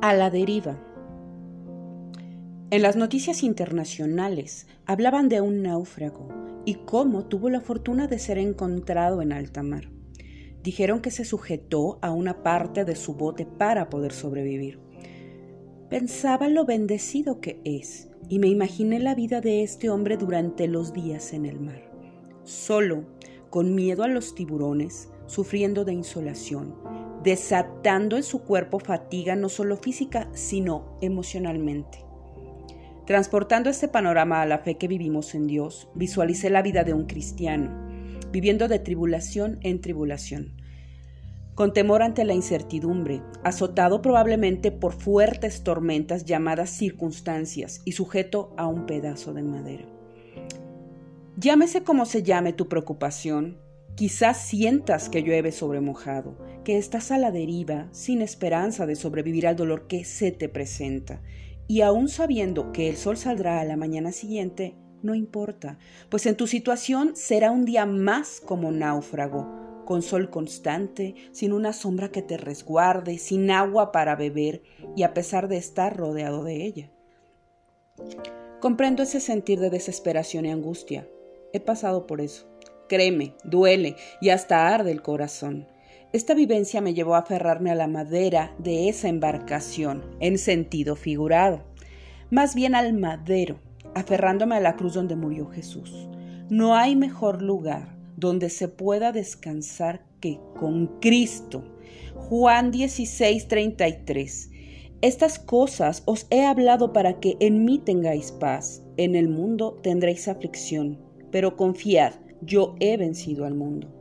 A la deriva. En las noticias internacionales hablaban de un náufrago y cómo tuvo la fortuna de ser encontrado en alta mar. Dijeron que se sujetó a una parte de su bote para poder sobrevivir. Pensaba lo bendecido que es y me imaginé la vida de este hombre durante los días en el mar. Solo, con miedo a los tiburones, sufriendo de insolación, desatando en su cuerpo fatiga no solo física, sino emocionalmente. Transportando este panorama a la fe que vivimos en Dios, visualicé la vida de un cristiano, viviendo de tribulación en tribulación, con temor ante la incertidumbre, azotado probablemente por fuertes tormentas llamadas circunstancias y sujeto a un pedazo de madera. Llámese como se llame tu preocupación, Quizás sientas que llueve sobre mojado, que estás a la deriva, sin esperanza de sobrevivir al dolor que se te presenta. Y aún sabiendo que el sol saldrá a la mañana siguiente, no importa, pues en tu situación será un día más como náufrago, con sol constante, sin una sombra que te resguarde, sin agua para beber y a pesar de estar rodeado de ella. Comprendo ese sentir de desesperación y angustia. He pasado por eso. Créeme, duele y hasta arde el corazón. Esta vivencia me llevó a aferrarme a la madera de esa embarcación, en sentido figurado, más bien al madero, aferrándome a la cruz donde murió Jesús. No hay mejor lugar donde se pueda descansar que con Cristo. Juan 16, 33. Estas cosas os he hablado para que en mí tengáis paz. En el mundo tendréis aflicción, pero confiad, yo he vencido al mundo.